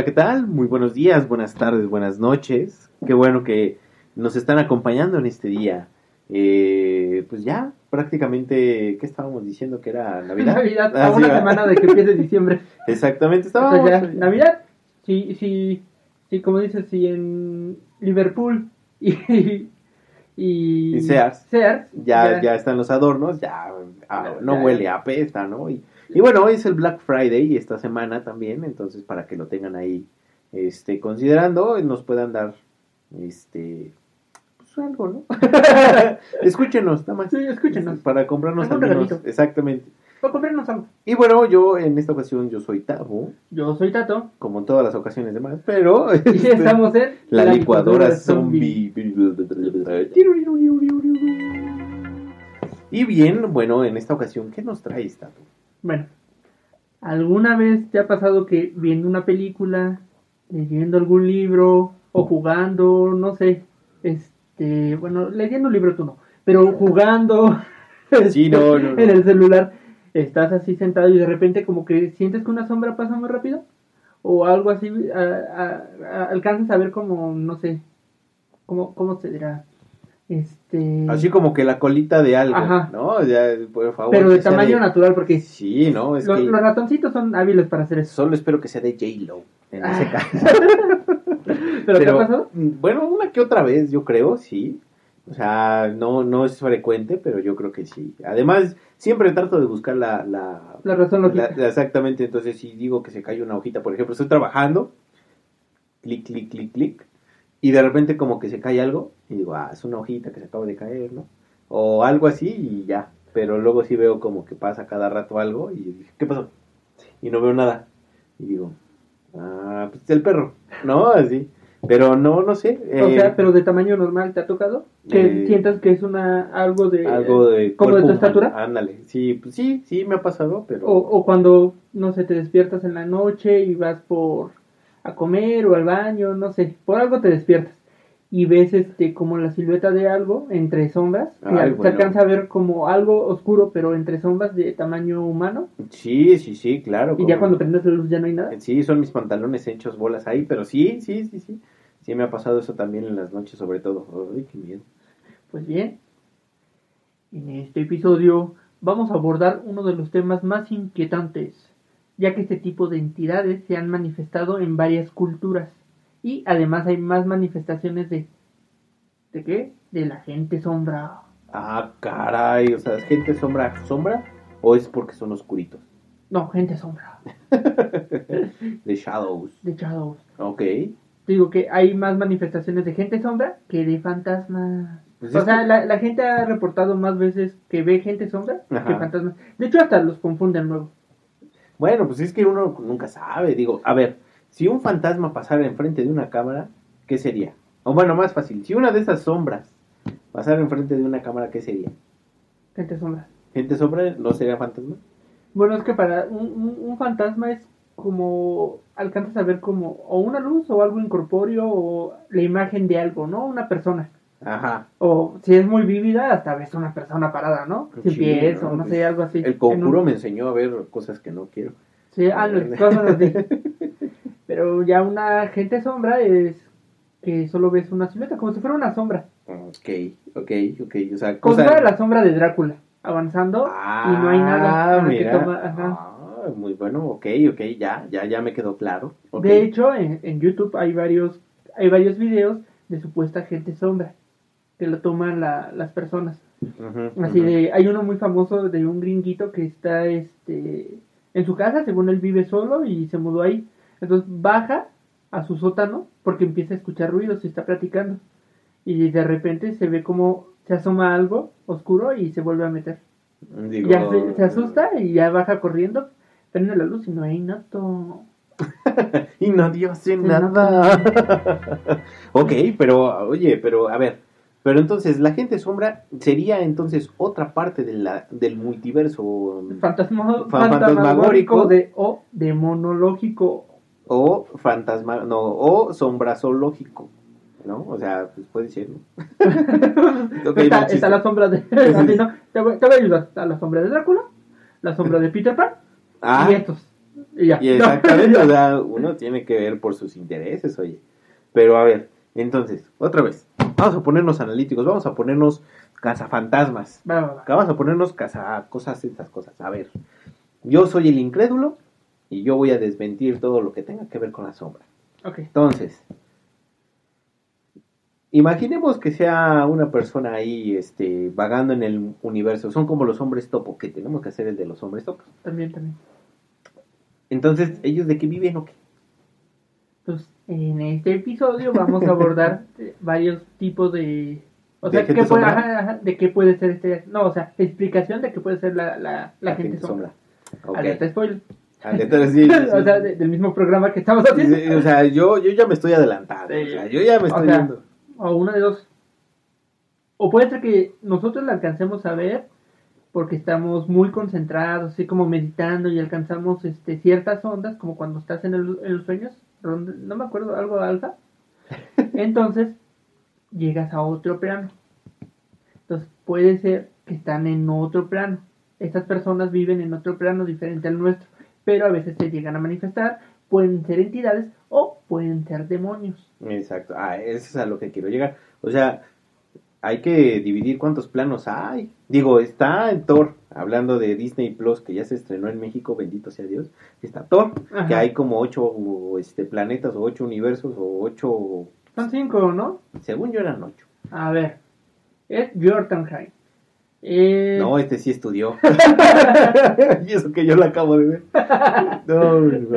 Hola, ¿qué tal? Muy buenos días, buenas tardes, buenas noches. Qué bueno que nos están acompañando en este día. Eh, pues ya, prácticamente, ¿qué estábamos diciendo? Que era Navidad. Navidad, Ah, a sí, una semana de que empiece diciembre. Exactamente, estábamos. ya, Navidad, sí, sí, sí, como dices, si en Liverpool y, y, Y Sears. Sears, Ya, ya están los adornos, ya ah, no Ya. huele a apesta, ¿no? Y, y bueno, hoy es el Black Friday y esta semana también, entonces para que lo tengan ahí este, considerando, nos puedan dar este pues algo, ¿no? Escúchenos, nada más. Sí, escúchenos. Para comprarnos Algún al menos. regalito. Exactamente. Para comprarnos algo. Y bueno, yo en esta ocasión yo soy Tabo, Yo soy Tato como en todas las ocasiones demás, pero y este, estamos en la, licuadora zombie. Y bien, bueno, en esta ocasión, ¿qué nos traes, Tato? Bueno, ¿alguna vez te ha pasado que viendo una película, leyendo algún libro o jugando, no sé, este, bueno, leyendo un libro tú no, pero jugando Sí, no, no, no. en el celular, estás así sentado y de repente como que sientes que una sombra pasa muy rápido? O algo así, a- a- a- alcanzas a ver como, no sé, ¿cómo, cómo se dirá? Este... Así como que la colita de algo, Ajá. ¿no? Ya, por favor. pero de tamaño natural, porque Sí, no, es los, que los ratoncitos son hábiles para hacer eso. solo espero que sea de J-Lo en Ah. ese caso. ¿Pero, qué pasado? mm, Bueno, una que otra vez, yo creo, sí. O sea, no, no es frecuente, pero yo creo que sí. Además, siempre trato de buscar la... la, La razón lógica. la- exactamente, entonces si digo que se cae una hojita, por ejemplo, estoy trabajando, clic, clic, clic, clic, y de repente como que se cae algo, y digo, ah, es una hojita que se acaba de caer, ¿no? O algo así y ya. Pero luego sí veo como que pasa cada rato algo y dije, ¿qué pasó? Y no veo nada. Y digo, ah, pues el perro, ¿no? Así. Pero no, no sé. o eh, sea, pero de tamaño normal te ha tocado. Que eh, sientas que es una algo de. algo de ¿Como de tu estatura? Ándale, sí, pues sí, sí me ha pasado, pero... O, o cuando, no sé, te despiertas en la noche y vas por. a comer o al baño, no sé. Por algo te despiertas. Y ves este como la silueta de algo entre sombras. Ay, se bueno. alcanza a ver como algo oscuro, pero entre sombras de tamaño humano. Sí, sí, sí, claro. Y ya cuando prendes la luz ya no hay nada. Sí, son mis pantalones hechos bolas ahí, pero sí, sí, sí, sí. Sí me ha pasado eso también en las noches, sobre todo. Ay, qué miedo. Pues bien, en este episodio vamos a abordar uno de los temas más inquietantes, ya que este tipo de entidades se han manifestado en varias culturas y además hay más manifestaciones de... ¿De qué? De la gente sombra. Ah, caray, o sea, ¿es gente sombra sombra o es porque son oscuritos? No, gente sombra. De shadows. De shadows. Ok. Digo que hay más manifestaciones de gente sombra que de fantasmas. Pues o sea, que- la, la gente ha reportado más veces que ve gente sombra Ajá. que fantasmas. De hecho, hasta los confunden luego. Bueno, pues es que uno nunca sabe. Digo, a ver, si un fantasma pasara enfrente de una cámara, ¿qué sería? O bueno, más fácil, si una de esas sombras pasara enfrente de una cámara, ¿qué sería? Gente sombra. ¿Gente sombra no sería fantasma? Bueno, es que para un, un- un fantasma es como alcanzas a ver como o una luz o algo incorpóreo o la imagen de algo, ¿no? Una persona. Ajá. O si es muy vívida, hasta ves una persona parada, ¿no? Sin Sí, pies ¿no? o no Pues, sé, algo así. El conjuro un- me enseñó a ver cosas que no quiero. Sí, ah, cosas así. Pero ya una gente sombra es que solo ves una silueta, como si fuera una sombra. Ok, ok, ok. O sea, Como si cosa- fuera la sombra de Drácula, avanzando y no hay nada. Ah, que mira. toma- ajá. Ah, muy bueno, ok, ok, ya, ya, ya me quedó claro. De hecho, en, en YouTube hay varios, hay varios videos de supuesta gente sombra que lo toman la- las personas. Así de, hay uno muy famoso de un gringuito que está este en su casa, según él vive solo y se mudó ahí. Entonces baja a su sótano porque empieza a escuchar ruidos y está platicando. y de repente se ve como se asoma algo oscuro y se vuelve a meter. Digo, ya se, se asusta y ya baja corriendo, prende la luz y no hay nato. y no dio sin Sí, nada. ok, pero, oye, pero, a ver. Pero entonces, la gente sombra sería entonces otra parte de la, del multiverso fantasmagórico. fantasmagórico de, o demonológico. O fantasma, no, o sombrazológico, ¿no? O sea, pues puede ser, ¿no? Está, está la sombra de. te, voy, te voy a ayudar. Está la sombra de Drácula, la sombra de Peter Pan Ah, y estos. Y ya. y exactamente, o sea, uno tiene que ver por sus intereses, oye. Pero a ver, entonces, otra vez, vamos a ponernos analíticos, vamos a ponernos cazafantasmas. Va, va, va. Acá vamos a ponernos casa, cosas, estas cosas. A ver, yo soy el incrédulo y yo voy a desmentir todo lo que tenga que ver con la sombra. Ok. Entonces, imaginemos que sea una persona ahí este, vagando en el universo. Son como los hombres topo, que tenemos que hacer el de los hombres topos. También, también. Entonces, ¿ellos de qué viven o qué? Pues en este episodio vamos a abordar varios tipos de. O ¿De sea, gente ¿qué puede, sombra? ajá, ajá, de qué puede ser este. No, o sea, explicación de qué puede ser la, la, la, gente, sombra. Ok. Alerta spoiler. Alerta, sí, sí, sí. o sea, de- del mismo programa que estamos haciendo. sí, o sea, yo, yo ya me estoy adelantando. Sí. O sea, yo ya me O estoy sea, yendo. O una de dos. O puede ser que nosotros la alcancemos a ver porque estamos muy concentrados, así como meditando y alcanzamos este ciertas ondas, como cuando estás en, el- en los sueños, no me acuerdo, algo de alfa. Entonces, llegas a otro plano. Entonces, puede ser que están en otro plano. Estas personas viven en otro plano diferente al nuestro, pero a veces se llegan a manifestar, pueden ser entidades o pueden ser demonios. Exacto. Ah, eso es a lo que quiero llegar. O sea, hay que dividir cuántos planos hay. Digo, está en Thor, hablando de Disney Plus, que ya se estrenó en México, bendito sea Dios. Está Thor, Ajá. que hay como ocho este, planetas o ocho universos o ocho... Son cinco, ¿no? Según yo eran ocho. A ver. Es Jotunheim. Eh, No, este sí estudió. y eso que yo lo acabo de ver. No,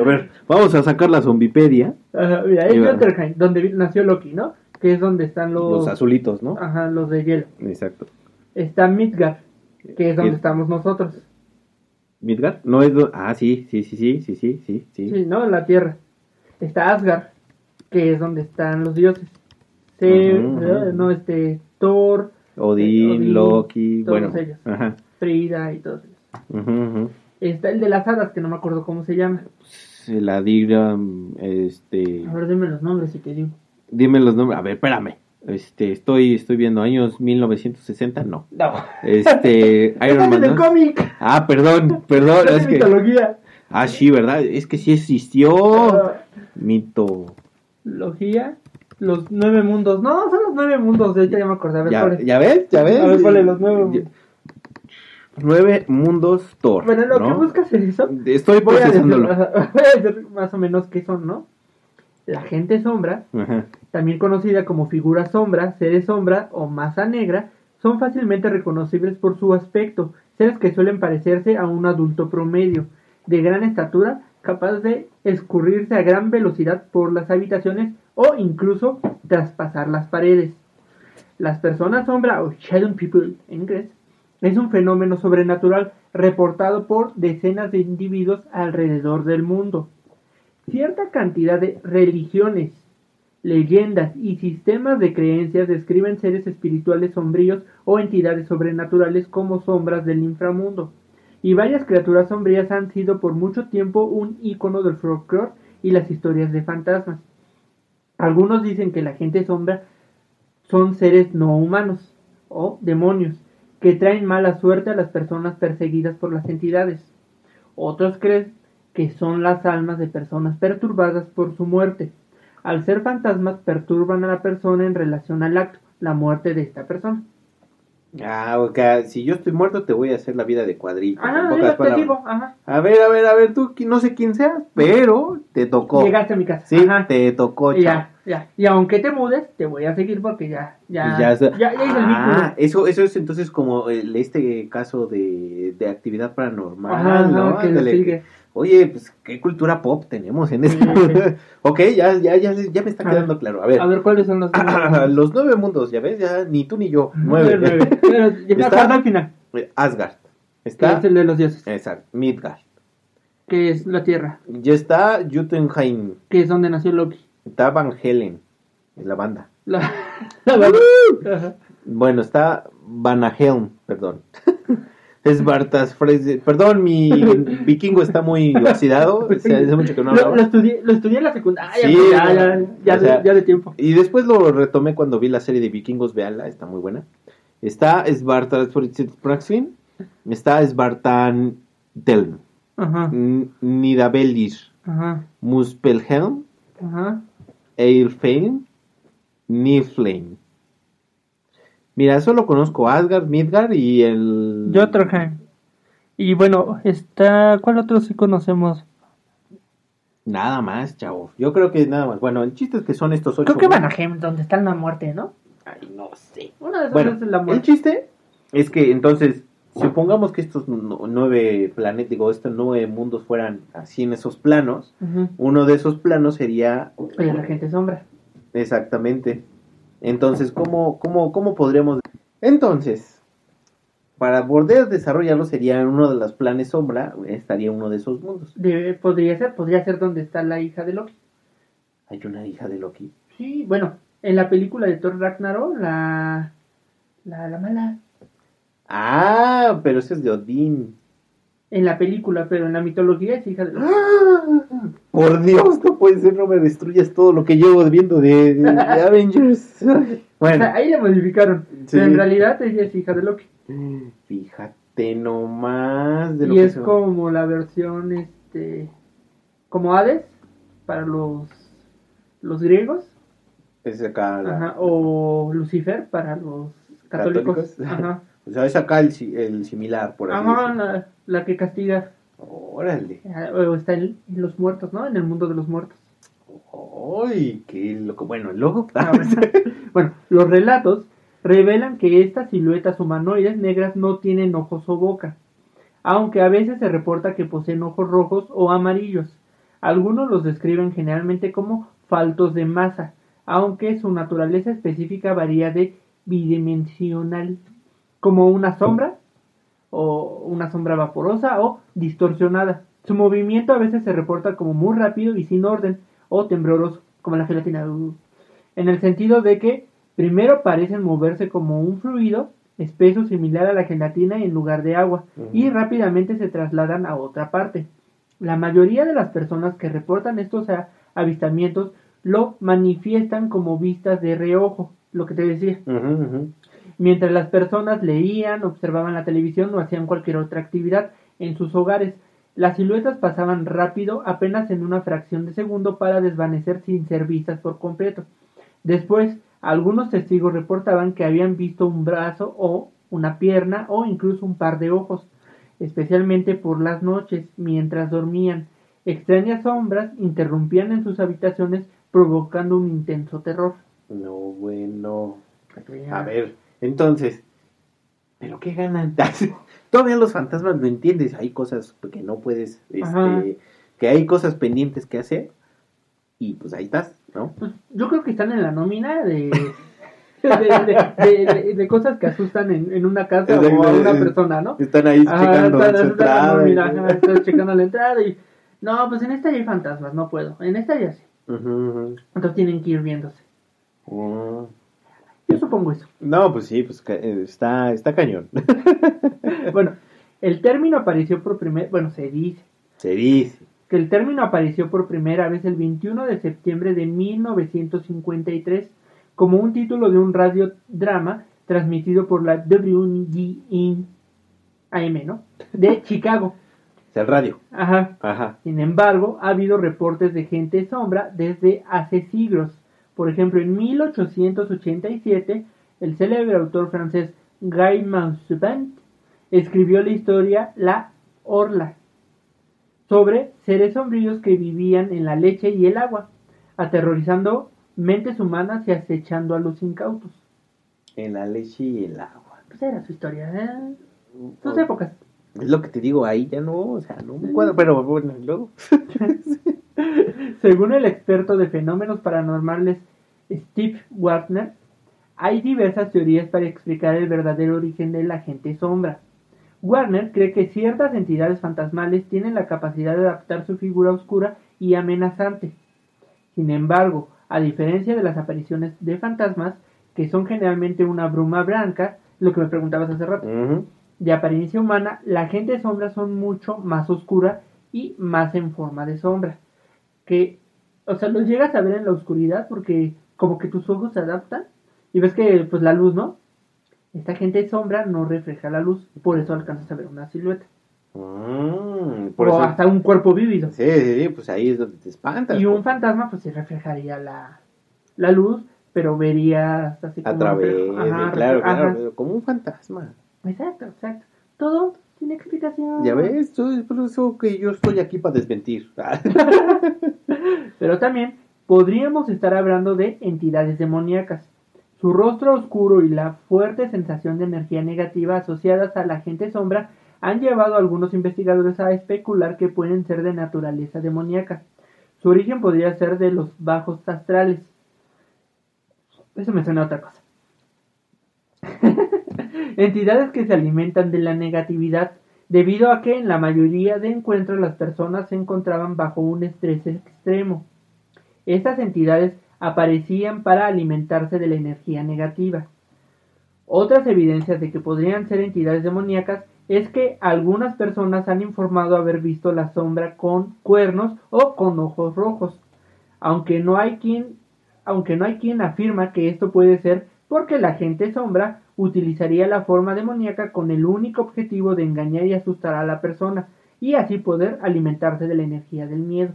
a ver, vamos a sacar la zombipedia. ajá, mira, es. Jotunheim, donde nació Loki, ¿no? Que es donde están los, Los azulitos, ¿no? ajá, los de hielo. Exacto. Está Midgard, que es donde ¿Qué? estamos nosotros. ¿Midgard? No es... do- Ah, sí, sí, sí, sí, sí, sí, sí. sí. ¿no? La Tierra. Está Asgard, que es donde están los dioses. Se, no, este, Thor, Odín, Odín, Loki, todos bueno. ellos. Ajá. Frida y todos ellos. Está el de las hadas, que no me acuerdo cómo se llama. Se la diga, este... A ver, dime los nombres y te digo. Dime los nombres. A ver, espérame. Este, estoy, estoy viendo años 1960, no. No. Este, Iron Estás Man, en el ¿no? cómic. Ah, perdón, perdón, Es es que... mitología. Ah, sí, ¿verdad? Es que sí existió. Ah, Mito. Los nueve mundos. No, son los nueve mundos. De ahorita ya me acordé. A ver, ¿Ya, ya ves? ¿Ya ves? A ver, ¿cuál es los nueve Ya- mundos? Nueve mundos Thor. Bueno, lo ¿no? que buscas es eso. Estoy Voy a, decir, procesándolo. voy a decir más o menos qué son, ¿no? La gente sombra, Ajá. también conocida como figura sombra, seres sombra o masa negra, son fácilmente reconocibles por su aspecto, seres que suelen parecerse a un adulto promedio, de gran estatura, capaz de escurrirse a gran velocidad por las habitaciones o incluso traspasar las paredes. Las personas sombra o shadow people en inglés es un fenómeno sobrenatural reportado por decenas de individuos alrededor del mundo. Cierta cantidad de religiones, leyendas y sistemas de creencias describen seres espirituales sombríos o entidades sobrenaturales como sombras del inframundo. Y varias criaturas sombrías han sido por mucho tiempo un icono del folclore y las historias de fantasmas. Algunos dicen que la gente sombra son seres no humanos o demonios que traen mala suerte a las personas perseguidas por las entidades. Otros creen que son las almas de personas perturbadas por su muerte. Al ser fantasmas perturban a la persona en relación al acto, la muerte de esta persona. Ah, ok. Si yo estoy muerto, te voy a hacer la vida de cuadrito. Ah, ajá. A ver, a ver, a ver, tú no sé quién seas, pero te tocó. Llegaste a mi casa. Sí, ajá. te tocó, chao. ya, ya. Y aunque te mudes, te voy a seguir porque ya, ya, ya, ya, ya, Ah, eso, eso es entonces como el- este caso de, de actividad paranormal, Ajá, ¿no? que lo sigue. Oye, pues qué cultura pop tenemos en este. Ok, ya, ya, ya, ya me está quedando claro. A ver, A ver, ¿cuáles son los los nueve mundos, ya ves, ya ni tú ni yo. Nueve. Nueve. Pero Está- al final. Eh, Asgard. Que Está. es el de los dioses. Exacto. Midgard. Que es la tierra. Ya está Jotunheim. Que es donde nació Loki. Está Van Helen. La banda. La, la banda. Bueno, está Vanahelm, perdón. Es Bartas Fraser. Perdón, mi vikingo está muy oxidado. O sea, hace mucho que no lo, hablaba. lo estudié, lo estudié en la secundaria. Sí, ya, ya, ya, o sea, de, ya de tiempo. Y después lo retomé cuando vi la serie de vikingos, véanla, está muy buena. Está Spartan Praxin, está Spartan Delm, Ajá, Nidavellir, ajá, Muspelhelm, ajá. Eilfheim, Niflheim. Mira, solo conozco Asgard, Midgard y el... Jotunheim. Y bueno, está. ¿Cuál otro sí conocemos? Nada más, chavo. Yo creo que nada más. Bueno, el chiste es que son estos ocho... Creo que Vanaheim, donde está la muerte, ¿no? Ay, no sé. Una de esas Bueno, es la el muerte. chiste es que entonces, supongamos que estos nu- nueve planetas, digo, estos nueve mundos fueran así en esos planos, uno de esos planos sería El de la gente sombra. exactamente. Entonces, ¿cómo, cómo, cómo podríamos? Entonces, para poder desarrollarlo sería uno de los planes sombra, estaría uno de esos mundos. Podría ser, podría ser donde está la hija de Loki. Hay una hija de Loki. Sí, bueno, en la película de Thor Ragnarok, la. La, la mala. Ah, pero ese es de Odín. En la película, pero en la mitología es hija de Loki. Por Dios, no puede ser, no me destruyas todo lo que llevo viendo de, de- de Avengers. O Bueno, sea, ahí la modificaron. Sí. Pero en realidad ella es hija de Loki. fíjate nomás de lo Y que es como la versión, este. Como Hades para los. Los griegos. es acá la- Ajá, o Lucifer para los católicos. ¿Católicos? Ajá, O sea, es acá el, el similar, por así Ajá la, la que castiga. Órale. Ah, está en, los muertos, ¿no? En el mundo de los muertos. Ay, qué loco. Bueno, el loco. Ah. Bueno, los relatos revelan que estas siluetas humanoides negras no tienen ojos o boca, aunque a veces se reporta que poseen ojos rojos o amarillos. Algunos los describen generalmente como faltos de masa, aunque su naturaleza específica varía de bidimensional, como una sombra o una sombra vaporosa o distorsionada. Su movimiento a veces se reporta como muy rápido y sin orden o tembloroso, como la gelatina. En el sentido de que primero parecen moverse como un fluido espeso similar a la gelatina en lugar de agua y rápidamente se trasladan a otra parte. La mayoría de las personas que reportan estos avistamientos lo manifiestan como vistas de reojo, lo que te decía. Mientras las personas leían, observaban la televisión o hacían cualquier otra actividad en sus hogares, las siluetas pasaban rápido apenas en una fracción de segundo para desvanecer sin ser vistas por completo. Después, algunos testigos reportaban que habían visto un brazo o una pierna o incluso un par de ojos, especialmente por las noches mientras dormían. Extrañas sombras interrumpían en sus habitaciones provocando un intenso terror. No, bueno. A ver, entonces, ¿pero qué ganan? Todavía los fantasmas no entiendes, hay cosas que no puedes, este, que hay cosas pendientes que hacer y pues ahí estás, ¿no? Pues, yo creo que están en la nómina de, de, de- de- de- de cosas que asustan en, en una casa o a una persona, ¿no? Están ahí Ajá, checando están- la entrada están checando la entrada y... No, pues en esta ya hay fantasmas, no puedo. En esta ya sí. Entonces tienen que ir viéndose. Mm. Yo supongo eso. No, pues sí, pues eh, está, está cañón. Bueno, el término apareció por primera... Bueno, se dice Se dice. que el término apareció por primera vez el 21 de septiembre de 1953 como un título de un radiodrama transmitido por la WGN AM, ¿no? De Chicago. Es el radio. Ajá. Ajá. Sin embargo, ha habido reportes de gente sombra desde hace siglos. Por ejemplo, en 1887, el célebre autor francés Guy Mansepant escribió la historia La Orla sobre seres sombríos que vivían en la leche y el agua, aterrorizando mentes humanas y acechando a los incautos. En la leche y el agua. Pues era su historia, ¿eh? Sus épocas. Es lo que te digo, ahí ya no, o sea, no me cuadra, pero bueno, luego. Según el experto de fenómenos paranormales Steve Warner, hay diversas teorías para explicar el verdadero origen de la gente sombra. Warner cree que ciertas entidades fantasmales tienen la capacidad de adaptar su figura oscura y amenazante. Sin embargo, a diferencia de las apariciones de fantasmas, que son generalmente una bruma blanca, lo que me preguntabas hace rato, de apariencia humana, la gente sombra son mucho más oscura y más en forma de sombra. Que, o sea, los llegas a ver en la oscuridad porque como que tus ojos se adaptan y ves que pues la luz, ¿no? Esta gente sombra no refleja la luz, por eso alcanzas a ver una silueta. Mm, por o eso. hasta un cuerpo vívido. Sí, sí, sí, pues ahí es donde te espantas. Y un pues. fantasma pues sí reflejaría la, la luz, pero verías así como... A través, Ajá, claro, ajá. claro, como un fantasma. Exacto, exacto. Todo tiene explicación. Ya ves, Yo- es por eso que yo estoy aquí para desmentir. Pero también podríamos estar hablando de entidades demoníacas. Su rostro oscuro y la fuerte sensación de energía negativa asociadas a la gente sombra han llevado a algunos investigadores a especular que pueden ser de naturaleza demoníaca. Su origen podría ser de los bajos astrales. Eso me suena a otra cosa. Entidades que se alimentan de la negatividad debido a que en la mayoría de encuentros las personas se encontraban bajo un estrés extremo. Estas entidades aparecían para alimentarse de la energía negativa. Otras evidencias de que podrían ser entidades demoníacas es que algunas personas han informado haber visto la sombra con cuernos o con ojos rojos, aunque no hay quien, aunque no hay quien afirma que esto puede ser porque la gente sombra utilizaría la forma demoníaca con el único objetivo de engañar y asustar a la persona y así poder alimentarse de la energía del miedo.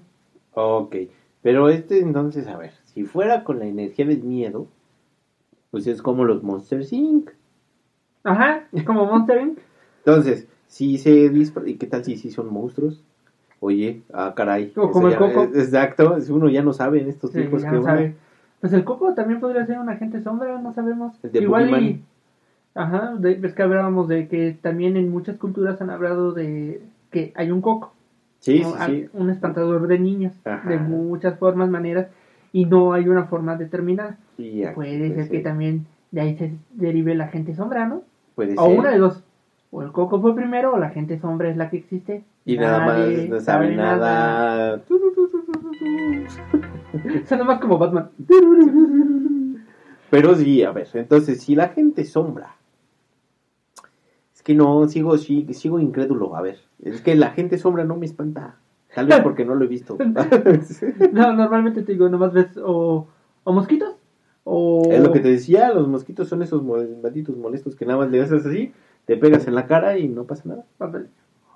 ok, pero este entonces, a ver, si fuera con la energía del miedo, pues es como los Monsters Inc. Ajá, es como Monster Inc. Entonces, si se dispara, ¿y qué tal si sí son monstruos? Oye, ah, caray. O como el ya- Coco. eh, Exacto, es- uno ya no sabe en estos Sí, tiempos que no sabe. Pues el coco también podría ser un agente sombra, no sabemos. El de Igual y... Ajá, de- ves que hablábamos de que también en muchas culturas han hablado de que hay un coco. Sí, ¿no? sí. Un espantador de niños, Ajá. de muchas formas, maneras, y no hay una forma determinada. Puede ser que también de ahí se derive la gente sombra, ¿no? Puede O ser. una de dos. O el coco fue primero o la gente sombra es la que existe. Y nada más no sabe nada. Suena más como Batman. Pero sí, a ver, entonces, si la gente sombra. Que no, sigo, sí, sigo incrédulo. A ver, es que la gente sombra no me espanta. Tal vez porque no lo he visto. No, normalmente te digo, nomás ves o, o mosquitos o... Es lo que te decía, los mosquitos son esos malditos molestos que nada más le haces así, te pegas en la cara y no pasa nada.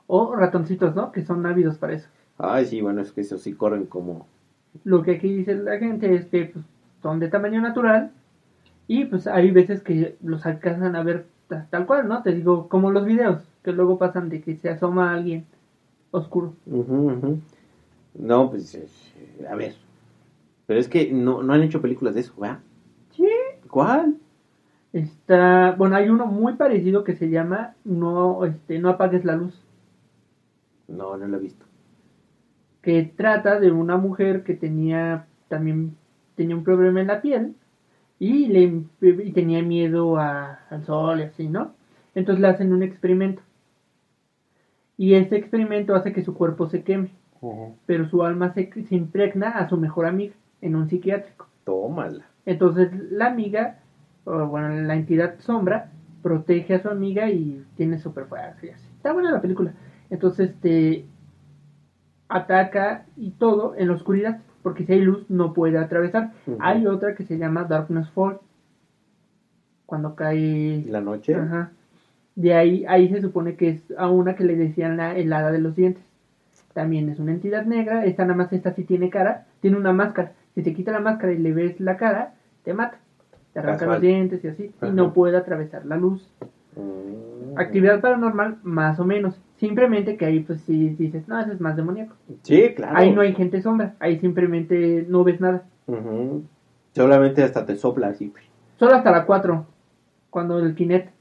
O ratoncitos, ¿no? Que son ávidos para eso. Ay, sí, bueno, es que esos sí corren como... Lo que aquí dice la gente es que pues, son de tamaño natural y pues hay veces que los alcanzan a ver tal cual, ¿no? Te digo, como los videos que luego pasan de que se asoma alguien oscuro. No, pues, eh, a ver. Pero es que no, no han hecho películas de eso, ¿verdad? Sí. ¿Cuál? Está, bueno, hay uno muy parecido que se llama No, este, no apagues la luz. No, no lo he visto. que trata de una mujer que tenía también tenía un problema en la piel y le y tenía miedo a- al sol y así, ¿no? Entonces le hacen un experimento. Y este experimento hace que su cuerpo se queme, pero su alma se, se impregna a su mejor amiga en un psiquiátrico. Tómala. Entonces la amiga, o bueno, la entidad sombra, protege a su amiga y tiene super fuerza. Está buena la película. Entonces, este ataca y todo en la oscuridad, porque si hay luz no puede atravesar. Hay otra que se llama Darkness Fall. Cuando cae La noche. Ajá. De ahí, ahí se supone que es a una que le decían la helada de los dientes. También es una entidad negra. Esta nada más, esta sí tiene cara. Tiene una máscara. Si te quita la máscara y le ves la cara, te mata. Te arranca Casual. los dientes y así. Ajá. Y no puede atravesar la luz. Mm. Actividad paranormal, más o menos. Simplemente que ahí, pues si dices, no, eso es más demoníaco. Sí, claro. Ahí no hay gente sombra. Ahí simplemente no ves nada. Solamente hasta te sopla así. Solo hasta la 4. Cuando el Kinect.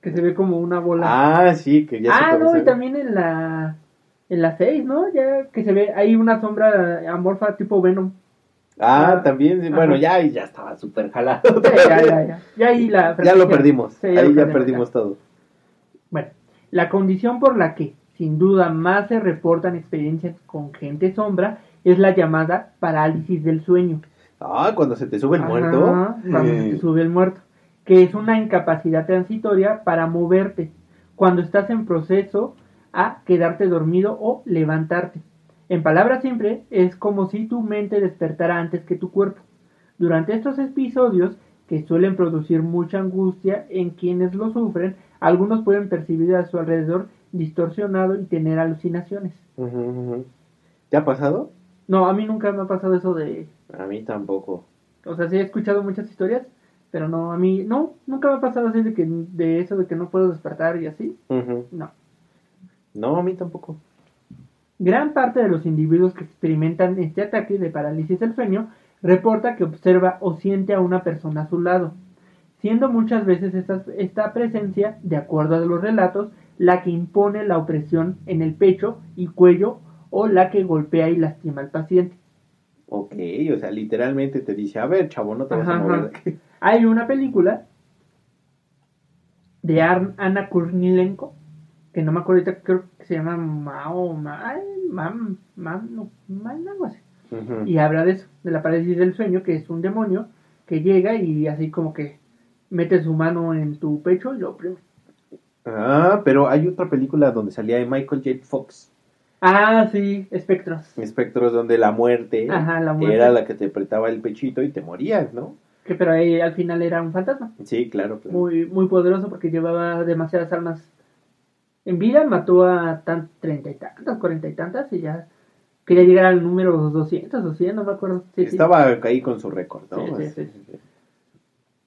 que se ve como una bola. Ah, sí, que ya se Ah, no, y también en la en la 6, ¿no? Ya que se ve hay una sombra amorfa tipo Venom. Ah, también, sí, bueno, ya, y ya estaba súper jalado. Ya, ya, ya, ya. Ya ahí la Ya lo perdimos, Sí, ahí lo ya perdimos todo. Bueno, la condición por la que, sin duda, más se reportan experiencias con gente sombra es la llamada parálisis del sueño. Ah, cuando se te sube el Ajá, muerto. Cuando Eh, se te sube el muerto. Que es una incapacidad transitoria para moverte. Cuando estás en proceso a quedarte dormido o levantarte. En palabras simples, es como si tu mente despertara antes que tu cuerpo. Durante estos episodios, que suelen producir mucha angustia en quienes lo sufren, algunos pueden percibir a su alrededor distorsionado y tener alucinaciones. ¿Te ha pasado? No, a mí nunca me ha pasado eso de... A mí tampoco. O sea, sí he escuchado muchas historias, pero no, a mí... No, nunca me ha pasado así de, que, de eso de que no puedo despertar y así. No. No, a mí tampoco. Gran parte de los individuos que experimentan este ataque de parálisis del sueño reporta que observa o siente a una persona a su lado, siendo muchas veces esta, esta presencia, de acuerdo a los relatos, la que impone la opresión en el pecho y cuello o la que golpea y lastima al paciente. Ok, o sea, literalmente te dice, a ver, chavo, no te vas Ajá, a mover ajá. Hay una película de Ana Kurnilenko, que no me acuerdo ahorita, creo que se llama Mao, Ma- ay, Mam, Mam, no, Mam, algo así. Y habla de eso, de la parálisis del sueño, que es un demonio que llega y así como que mete su mano en tu pecho y lo oprime. Ah, pero hay otra película donde salía de Michael J. Fox, Ah, sí, espectros. Espectros, donde la muerte, Ajá, la muerte. era la que te apretaba el pechito y te morías, ¿no? Que pero ahí al final era un fantasma. Sí, claro, claro. Muy, muy poderoso porque llevaba demasiadas almas. En vida mató a tan, treinta y tantas, cuarenta y tantas y ya quería llegar al número 200 o 100, no me acuerdo. Sí, sí. Estaba ahí con su récord, ¿no? Sí, sí, sí.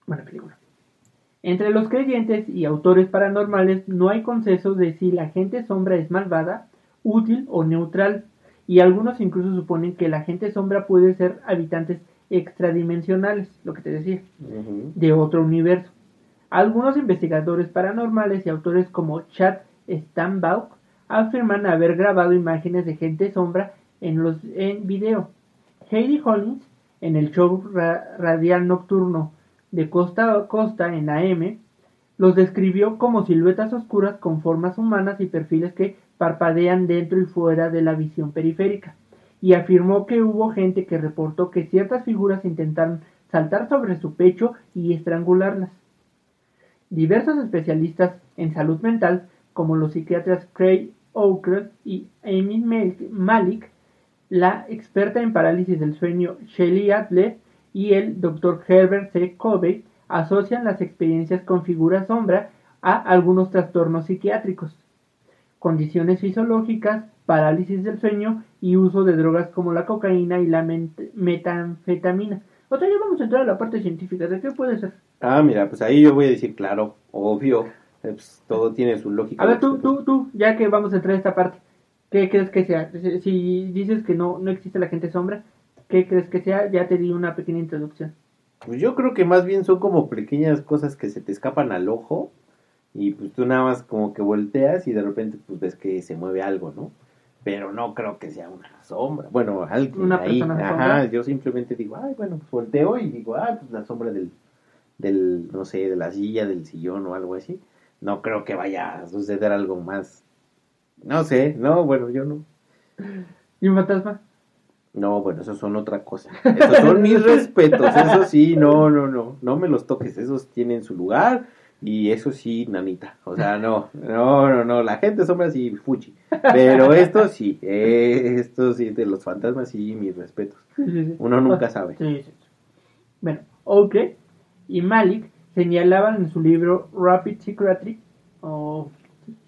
Buena película. Entre los creyentes y autores paranormales no hay consenso de si la gente sombra es malvada, útil o neutral, y algunos incluso suponen que la gente sombra puede ser habitantes extradimensionales, lo que te decía, de otro universo. Algunos investigadores paranormales y autores como Chad Stambaugh afirman haber grabado imágenes de gente sombra en los en video. Heidi Hollins, en el show ra- radial nocturno de costa a costa en AM, los describió como siluetas oscuras con formas humanas y perfiles que parpadean dentro y fuera de la visión periférica, y afirmó que hubo gente que reportó que ciertas figuras intentaron saltar sobre su pecho y estrangularlas. Diversos especialistas en salud mental, como los psiquiatras Craig Oaker y Amy Malik, la experta en parálisis del sueño Shelley Adler y el Dr. Herbert C. Covey asocian las experiencias con figuras sombra a algunos trastornos psiquiátricos, condiciones fisiológicas, parálisis del sueño y uso de drogas como la cocaína y la metanfetamina. Otra ya vamos a entrar a la parte científica de qué puede ser. Ah, mira, pues ahí yo voy a decir, claro, obvio, pues, todo tiene su lógica. A ver, tú, tú, tú, ya que vamos a entrar a esta parte, ¿qué crees que sea? Si- dices que no, no existe la gente sombra, ¿qué crees que sea? Ya te di una pequeña introducción. Pues yo creo que más bien son como pequeñas cosas que se te escapan al ojo y pues tú nada más como que volteas y de repente pues ves que se mueve algo, ¿no? Pero no creo que sea una sombra. Bueno, alguien Una ahí. persona Ajá, yo simplemente digo, ay, bueno, pues volteo y digo, ah, pues la sombra del, del, no sé, de la silla, del sillón o algo así. No creo que vaya a suceder algo más. No sé, no, bueno, yo no. ¿Y un fantasma? No, bueno, esos son otra cosa. Esos son mis respetos. Eso sí, no, no, no. No me los toques. Esos tienen su lugar. Y eso sí, nanita. O sea, no, no, no, no. La gente sombra sí, fuchi. Pero esto sí, eh, esto sí, de los fantasmas sí, mis respetos. Uno nunca sabe. Sí, sí, sí. Bueno, Oakley y Malik señalaban en su libro Rapid Psychiatry o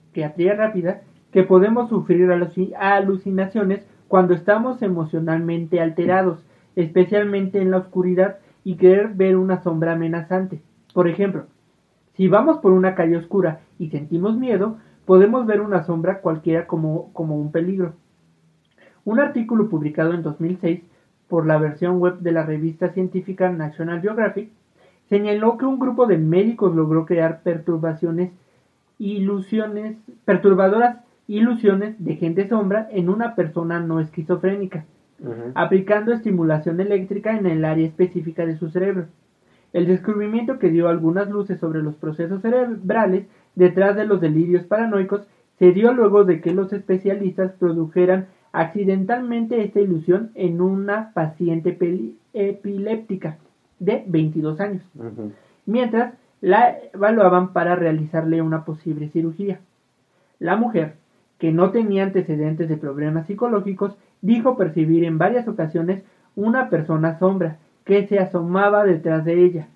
Psiquiatría Rápida que podemos sufrir aluci- alucinaciones cuando estamos emocionalmente alterados, especialmente en la oscuridad y querer ver una sombra amenazante. Por ejemplo, si vamos por una calle oscura y sentimos miedo, podemos ver una sombra cualquiera como, como un peligro. Un artículo publicado en 2006 por la versión web de la revista científica National Geographic señaló que un grupo de médicos logró crear perturbaciones ilusiones, perturbadoras ilusiones de gente sombra en una persona no esquizofrénica, aplicando estimulación eléctrica en el área específica de su cerebro. El descubrimiento que dio algunas luces sobre los procesos cerebrales detrás de los delirios paranoicos se dio luego de que los especialistas produjeran accidentalmente esta ilusión en una paciente epiléptica de 22 años, mientras la evaluaban para realizarle una posible cirugía. La mujer, que no tenía antecedentes de problemas psicológicos, dijo percibir en varias ocasiones una persona sombra que se asomaba detrás de ella.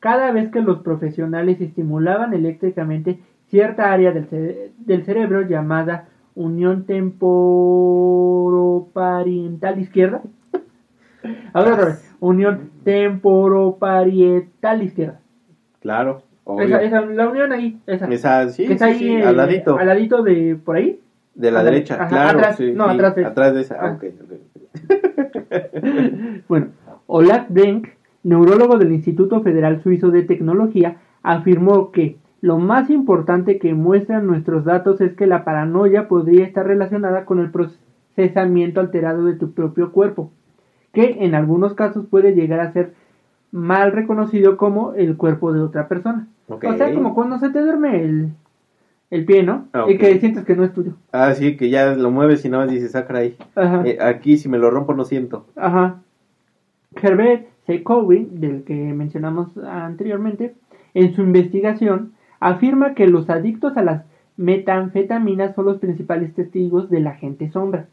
Cada vez que los profesionales estimulaban eléctricamente cierta área del, cere- del cerebro llamada unión temporoparietal izquierda. Ahora otra vez, unión temporoparietal izquierda. Claro. Esa, esa, la unión ahí, esa. Esa, sí, que está sí, ahí sí, al ladito. al ladito de por ahí. De la derecha, ajá, claro. atrás, sí, no, atrás de- Atrás de esa. Ah. ok, ok. Bueno, Olaf Denk, neurólogo del Instituto Federal Suizo de Tecnología, afirmó que lo más importante que muestran nuestros datos es que la paranoia podría estar relacionada con el procesamiento alterado de tu propio cuerpo, que en algunos casos puede llegar a ser mal reconocido como el cuerpo de otra persona. O sea, como cuando se te duerme el, el pie, ¿no? Ah, Y que sientes que no es tuyo. Ah, sí, que ya lo mueves y nada más dices, ah, caray. Ajá. Eh, aquí si me lo rompo no siento. Ajá. Herbert. Cowie, del que mencionamos anteriormente, en su investigación afirma que los adictos a las metanfetaminas son los principales testigos de la gente sombra.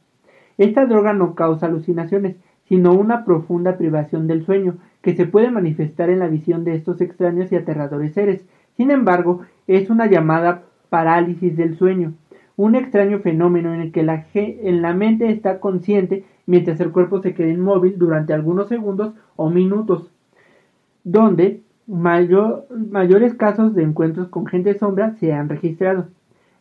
Esta droga no causa alucinaciones, sino una profunda privación del sueño, que se puede manifestar en la visión de estos extraños y aterradores seres. Sin embargo, es una llamada parálisis del sueño, un extraño fenómeno en el que la, en la mente está consciente mientras el cuerpo se queda inmóvil durante algunos segundos o minutos, donde mayor- mayores casos de encuentros con gente sombra se han registrado.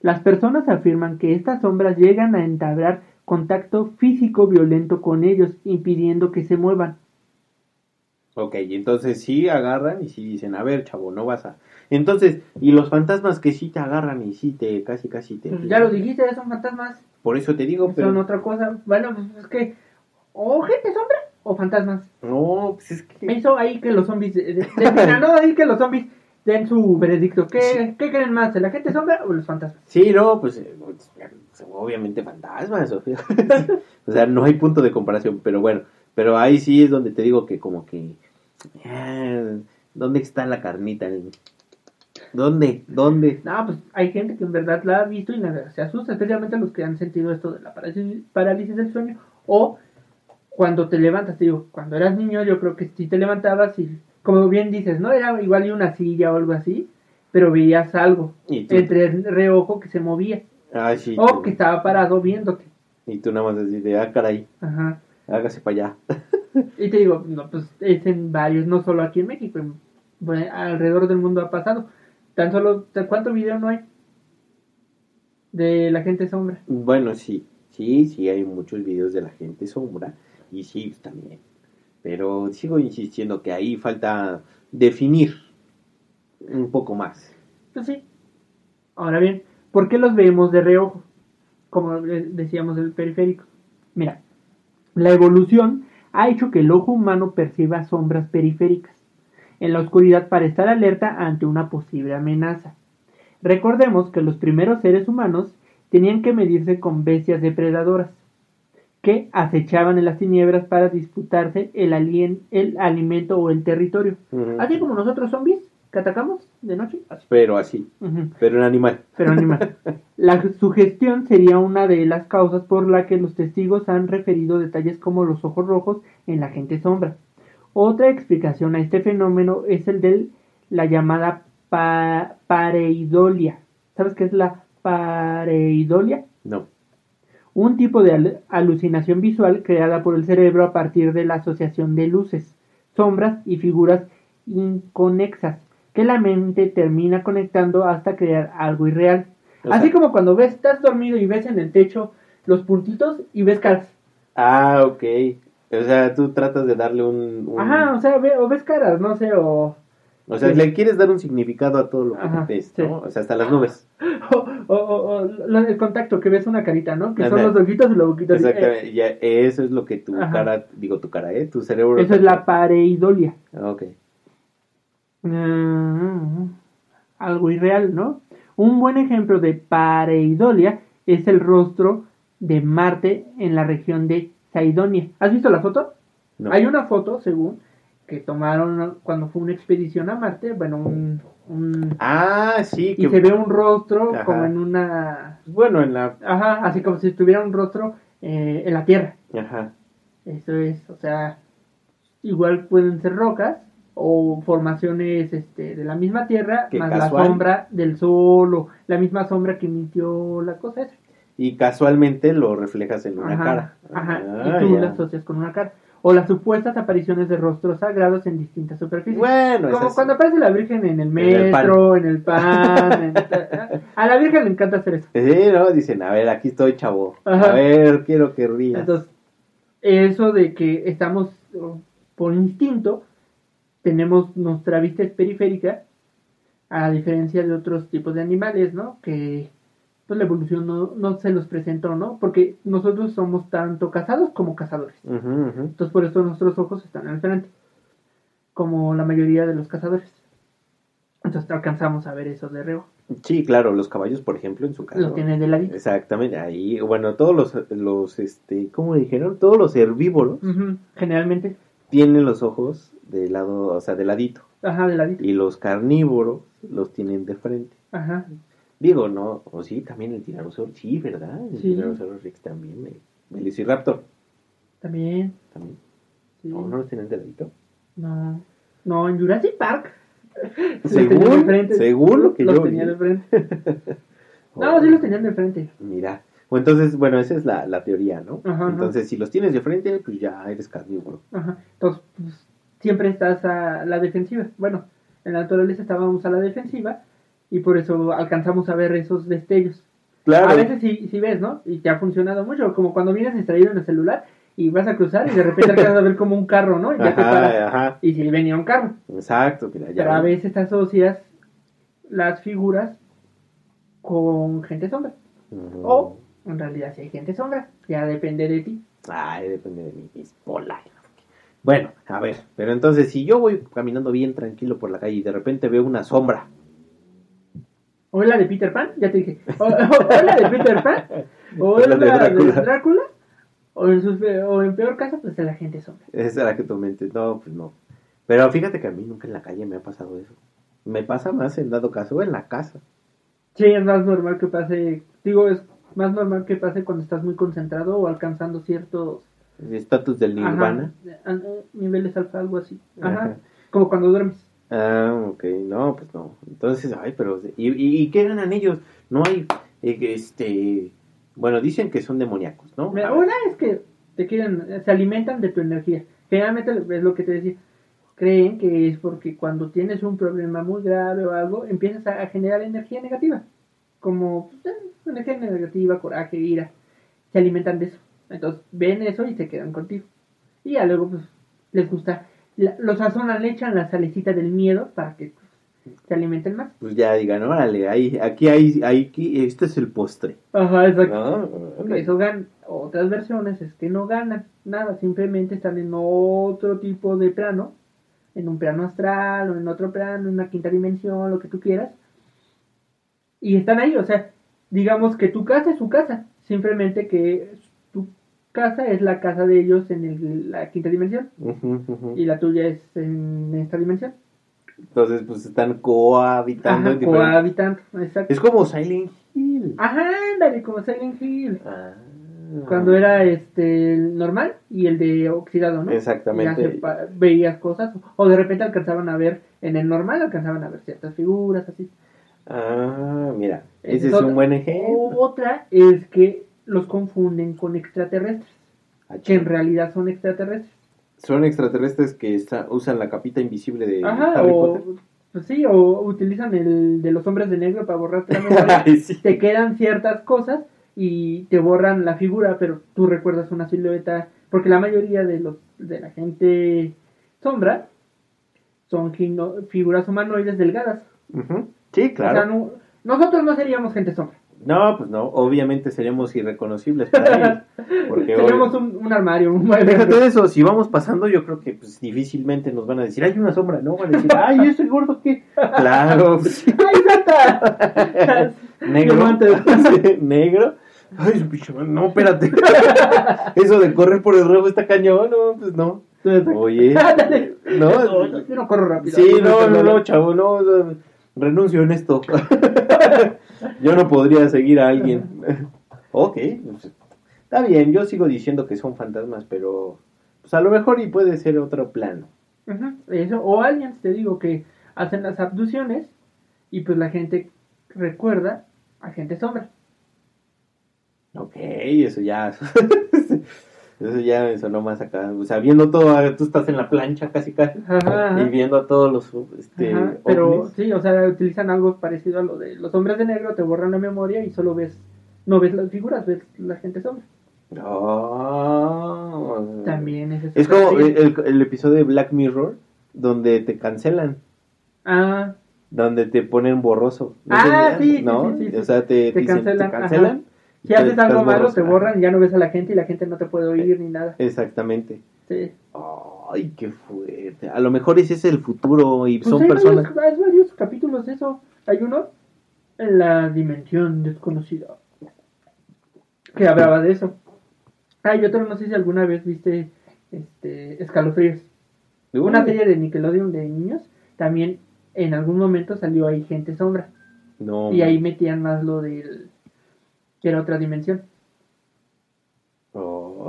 Las personas afirman que estas sombras llegan a entablar contacto físico violento con ellos, impidiendo que se muevan. Ok, y entonces sí agarran y sí dicen, a ver, chavo, no vas a... Entonces, y los fantasmas que sí te agarran y sí te, casi, casi te... Pues ya lo dijiste, son fantasmas, Por eso te digo, pero... son otra cosa. Bueno, pues es que o gente sombra o fantasmas. No, pues es que... Eso ahí que los zombies, de, de- definan, no, ahí que los zombies den su veredicto. ¿Qué, Sí. ¿qué creen más, la gente sombra o los fantasmas? Sí, no, pues eh, obviamente fantasmas. O sea, no hay punto de comparación, pero bueno, pero ahí sí es donde te digo que como que... ah, ¿Dónde está la carnita? ¿Dónde? ¿Dónde? No, pues hay gente que en verdad la ha visto y se asusta, especialmente los que han sentido esto de la parálisis, parálisis del sueño. O cuando te levantas, te digo, cuando eras niño yo creo que si te levantabas y, como bien dices, ¿no? Era igual y una silla o algo así, pero veías algo entre el reojo que se movía ah, sí, o tú- que estaba parado viéndote. y tú nada más así de, ah, caray, Ajá. hágase para allá. Y te digo, no, pues es en varios, no solo aquí en México, en- bueno, alrededor del mundo ha pasado. Tan solo, ¿cuánto video no hay? De la gente sombra. Bueno, sí, sí, sí, hay muchos videos de la gente sombra y sí, también. Pero sigo insistiendo que ahí falta definir un poco más. Pues sí. Ahora bien, ¿por qué los vemos de reojo? Como decíamos del periférico. Mira, la evolución ha hecho que el ojo humano perciba sombras periféricas en la oscuridad para estar alerta ante una posible amenaza. Recordemos que los primeros seres humanos tenían que medirse con bestias depredadoras que acechaban en las tinieblas para disputarse el, alien- el alimento o el territorio. Así como nosotros zombies que atacamos de noche. Así. Pero así, pero en animal. Pero animal. La sugestión sería una de las causas por la que los testigos han referido detalles como los ojos rojos en la gente sombra. Otra explicación a este fenómeno es el de la llamada pa- pareidolia. ¿Sabes qué es la pareidolia? No. Un tipo de al- alucinación visual creada por el cerebro a partir de la asociación de luces, sombras y figuras inconexas que la mente termina conectando hasta crear algo irreal. O Así sea- como cuando ves, estás dormido y ves en el techo los puntitos y ves caras. Ah, ok. O sea, tú tratas de darle un... un- Ajá, o sea, ve- o ves caras, no sé, o O sea, Sí. le quieres dar un significado a todo lo que Ajá, ves, sí. ¿no? O sea, hasta las nubes. O, o- o- o lo- el contacto, que ves una carita, ¿no? Que son los ojitos y la boquita. así. Exactamente. Ya, eso es lo que tu Ajá. cara, digo tu cara, ¿eh? Tu cerebro. Eh, Eso es la pareidolia. Ah, Ok. Mm, algo irreal, ¿no? Un buen ejemplo de pareidolia es el rostro de Marte en la región de Saidonia. ¿Has visto la foto? No. Hay una foto, según, que tomaron cuando fue una expedición a Marte, bueno, un... un- Ah, sí. y Que... se ve un rostro Ajá. como en una... Bueno, en la... Ajá, así como si tuviera un rostro eh, en la Tierra. Ajá. Eso es, o sea, igual pueden ser rocas o formaciones este, de la misma Tierra, más casual. la sombra del Sol o la misma sombra que emitió la cosa esa. Y casualmente lo reflejas en una Ajá, cara. Ajá, Ah, y tú ya. la asocias con una cara. O las supuestas apariciones de rostros sagrados en distintas superficies. Bueno, Como cuando aparece la Virgen en el En el pan. metro, en el pan. en- a la Virgen le encanta hacer eso. Sí, ¿no? Dicen, a ver, aquí estoy, chavo. Ajá. A ver, quiero que rías. Entonces, eso de que estamos oh, por instinto, tenemos nuestra vista es periférica, a diferencia de otros tipos de animales, ¿no? Que pues la evolución no, no se los presentó, ¿no? Porque nosotros somos tanto cazados como cazadores. Ujú. Entonces por eso nuestros ojos están al frente, como la mayoría de los cazadores. Entonces alcanzamos a ver eso de reojo. Sí, claro, los caballos, por ejemplo, en su caso. Lo tienen de ladito. Exactamente, ahí, bueno, todos los, los, este, ¿cómo dijeron? Todos los herbívoros Generalmente, tienen los ojos de lado, o sea, de ladito. ajá, de ladito. Y los carnívoros los tienen de frente. Ajá. Digo, no, o sí, también el tiranosaurio, sí, ¿verdad? El Sí. tiranosaurio Rex también, el Velociraptor También. también. sí. ¿No, no los tienen de ladito? No, no, en Jurassic Park. Según- tenían frente. según lo que los yo tenían vi. de frente. No, sí los tenían de frente. Mira. O entonces, bueno, esa es la, la teoría, ¿no? Ajá, ajá. entonces, si los tienes de frente, pues ya eres carnívoro. Ajá. Entonces, pues, siempre estás a la defensiva. Bueno, en la naturaleza estábamos a la defensiva y por eso alcanzamos a ver esos destellos. Claro. A veces sí, sí ves, ¿no? Y te ha funcionado mucho, como cuando vienes distraído en el celular y vas a cruzar y de repente alcanzas a ver como un carro, ¿no? Y ya te paras. Ajá, ajá. Y si venía un carro. Exacto, mira, ya. Pero a veces te asocias las figuras con gente sombra. Ujú. O en realidad si hay gente sombra, ya depende de ti. Ay, depende de mi bipolar. Bueno, a ver, pero entonces si yo voy caminando bien tranquilo por la calle y de repente veo una sombra, O la de Peter Pan, ya te dije. O, o- o es la de Peter Pan, o la de Drácula, o, en sus- o en peor caso, pues es la gente sombra. esa era que tu mente, no, pues no. Pero fíjate que a mí nunca en la calle me ha pasado eso. Me pasa más en dado caso en la casa. Sí, es más normal que pase, digo, es más normal que pase cuando estás muy concentrado o alcanzando ciertos estatus del ajá, nirvana. a- a- niveles alfa, algo así. Ajá. Ajá. Como cuando duermes. Ah, ok, no, pues no. Entonces, ay, pero, ¿y, y, y qué ganan ellos? No hay, eh, este, bueno, dicen que son demoníacos, ¿no? Mira, una es que te quieren, se alimentan de tu energía. Generalmente es lo que te decía. Creen que es porque cuando tienes un problema muy grave o algo, empiezas a, a generar energía negativa. Como pues, eh, energía negativa, coraje, ira. Se alimentan de eso. Entonces ven eso y se quedan contigo. Y ya luego pues les gusta. La- los sazonan, le echan la salecita del miedo para que se alimenten más. Pues ya digan, órale, ahí, aquí hay, hay, aquí, este es el postre. Ajá, exacto. Ok, eso gan- Otras versiones es que no ganan nada, simplemente están en otro tipo de plano, en un plano astral o en otro plano, en una quinta dimensión, lo que tú quieras. Y están ahí, o sea, digamos que tu casa es su casa, simplemente que casa es la casa de ellos en el- la quinta dimensión y la tuya es en esta dimensión. Entonces, pues están cohabitando Ajá, cohabitando, exacto. Es como Silent Hill. Ajá, ándale, como Silent Hill. Ah. Cuando era este el normal y el de oxidado, ¿no? Exactamente. Veías cosas o de repente alcanzaban a ver en el normal alcanzaban a ver ciertas figuras así. Ah, mira, ese es es un buen ejemplo. Otra es que los confunden con extraterrestres, Ah, que en realidad son extraterrestres. Son extraterrestres que está- usan la capita invisible de Ajá, Harry o Potter. pues sí, o utilizan el de los hombres de negro para la memoria. Sí. te quedan ciertas cosas y te borran la figura, pero tú recuerdas una silueta, porque la mayoría de los de la gente sombra son gino- figuras humanoides delgadas. Sí, O sea, claro. no- nosotros no seríamos gente sombra. No, pues no, obviamente seríamos irreconocibles para ellos. Porque hoy- un, un armario, un de eso, si vamos pasando, yo creo que pues, difícilmente nos van a decir, hay una sombra, ¿no? Van a decir, ay, ¿yo soy gordo qué? Claro, sí. ¡Ay, Santa! negro. Negro. Ay, su pinche no, espérate. Eso de correr por el rojo está cañón, no, pues no. Oye, no, yo no corro rápido. Sí, no, no, no, chavo, no, no, renuncio en esto. Yo no podría seguir a alguien. ok, pues, está bien, yo sigo diciendo que son fantasmas, pero pues a lo mejor y puede ser otro plano. Eso, o aliens, te digo, que hacen las abducciones y pues la gente recuerda a gente sombra. Ok, eso ya. eso ya me sonó más acá. O sea, viendo todo, ah, tú estás en la plancha casi casi. Ajá, ajá. Y viendo a todos los este, Ajá, pero ovnis. sí, o sea, utilizan algo parecido a lo de los hombres de negro, te borran la memoria y solo ves, no ves las figuras, ves la gente sombra. Ah. También es eso. Es como el, el- el episodio de Black Mirror donde te cancelan. Ah, donde te ponen borroso. Ah, sí, sí, ¿no? sí, sí, sí. O sea, te, Te dicen, cancelan, te cancelan. Si y haces algo malo, te borran, ya no ves a la gente y la gente no te puede oír ni nada. Exactamente. Sí. Ay, qué fuerte. A lo mejor ese es el futuro y Pues son hay personas. Varios, hay varios capítulos de eso. Hay uno en la dimensión desconocida que hablaba de eso. Ah, y otro, no sé si alguna vez viste este, Escalofríos. Uy, Una serie de Nickelodeon de niños. También en algún momento salió ahí gente sombra. No. Y ahí metían más lo del. Que era otra dimensión.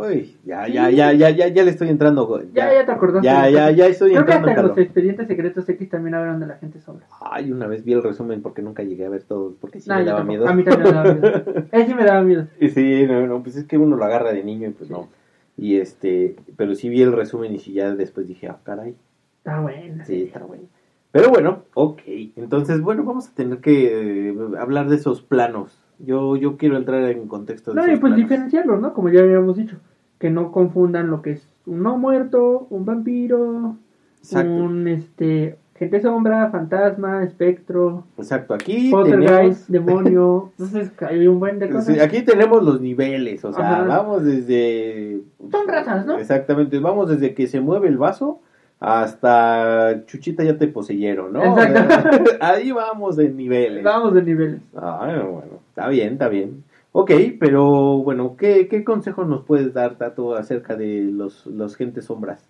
Ay, ya, ya, ya, ya, ya, ya le estoy entrando. Ya, ya te acordaste. Ya, ya, ya estoy Creo que entrando hasta en en los expedientes secretos X también hablan de la gente sombra. Ay, una vez vi el resumen porque nunca llegué a ver todo, porque sí No, me daba tampoco. miedo. A mí también me daba miedo. Él sí me daba miedo. Y sí, no, no, pues es que uno lo agarra de niño y pues no. Y este, pero sí vi el resumen y sí ya después dije, ah, caray, Está bueno. sí, está bueno. Pero bueno, ok. Entonces, bueno, vamos a tener que eh, hablar de esos planos. Yo, yo quiero entrar en contexto de No, y esos pues planos. diferenciarlos, ¿no? Como ya habíamos dicho. Que no confundan lo que es un no muerto, un vampiro, Exacto. un este gente sombra, fantasma, espectro, Exacto, aquí tenemos, demonio. Entonces hay un buen de cosas. aquí tenemos los niveles, o sea, Ajá. vamos desde... Son razas, ¿no? Exactamente, vamos desde que se mueve el vaso hasta Chuchita ya te poseyeron, ¿no? Exacto. Ahí vamos de niveles. Vamos de niveles. Ah, bueno, está bien, está bien. Ok, pero bueno, ¿qué, qué consejo nos puedes dar, Tato, acerca de los, los gentes sombras?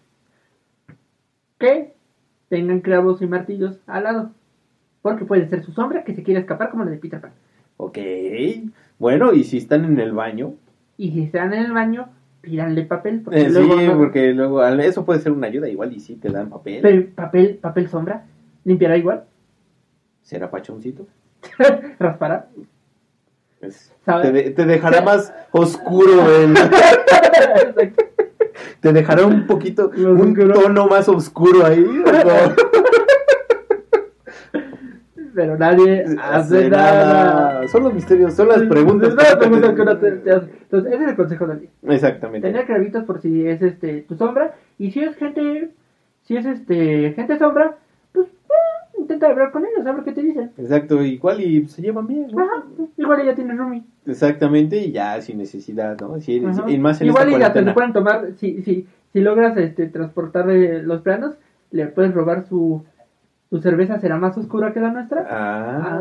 Que tengan clavos y martillos al lado. Porque puede ser su sombra que se quiere escapar como la de Peter Pan. Ok, bueno, y si están en el baño, Y si están en el baño, pídanle papel. Porque eh, luego sí, no- porque luego eso puede ser una ayuda, igual y si te dan papel, Pero papel, papel sombra, limpiará igual, será pachoncito. raspará. Te, de- te dejará más oscuro, el- te dejará un poquito, un oscuro. tono más oscuro ahí. ¿no? Pero nadie hace nada. Son los misterios, son las preguntas. Son las preguntas que uno te, te hace. Entonces, ese es el consejo del día. Exactamente. Tener clavitos por si es este tu sombra. Y si es gente, si es este gente sombra, intenta hablar con ellos, a ver qué te dicen. Exacto, igual y se llevan bien, ¿no? Ajá, igual ella tiene roomie. Exactamente, y ya sin necesidad, ¿no? Si, Ajá. y más en Igual y hasta se pueden tomar, si, si, si logras este, transportar eh, los planos, le puedes robar su, su cerveza, será más oscura que la nuestra. Ah,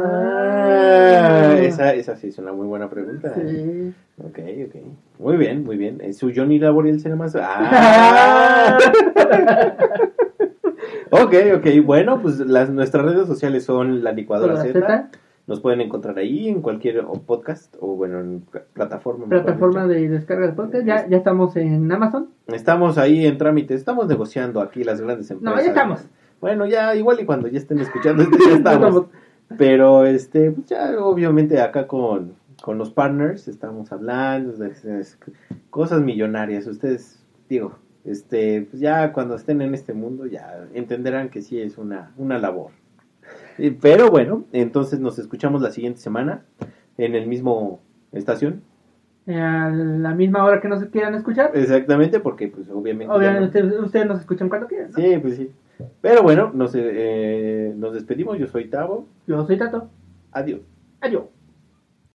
Ah. Esa, esa sí es una muy buena pregunta. Sí. Ok, ok. Muy bien, muy bien. ¿Es ¿Su Johnny Laboriel será más? Ah. Ok, ok. Bueno, pues las, nuestras redes sociales son la licuadora Z. Nos pueden encontrar ahí en cualquier o podcast o bueno, en pl- plataforma. plataforma de descarga de podcast. Ya, ya estamos en Amazon. Estamos ahí en trámite, estamos negociando aquí las grandes empresas. No, ya estamos. Bueno, ya igual y cuando ya estén escuchando ya estamos. Pero este, pues ya obviamente acá con, con los partners estamos hablando de, de cosas millonarias. Ustedes, digo, este, pues ya cuando estén en este mundo ya entenderán que sí es una, una labor. Pero bueno, entonces nos escuchamos la siguiente semana en el mismo estación. A la misma hora que nos quieran escuchar. Exactamente, porque pues obviamente... no- Obviamente ustedes, ustedes nos escuchan cuando quieran. ¿no? Sí, pues sí. Pero bueno, nos, eh, nos despedimos. Yo soy Tavo. Yo soy Tato. Adiós. Adiós.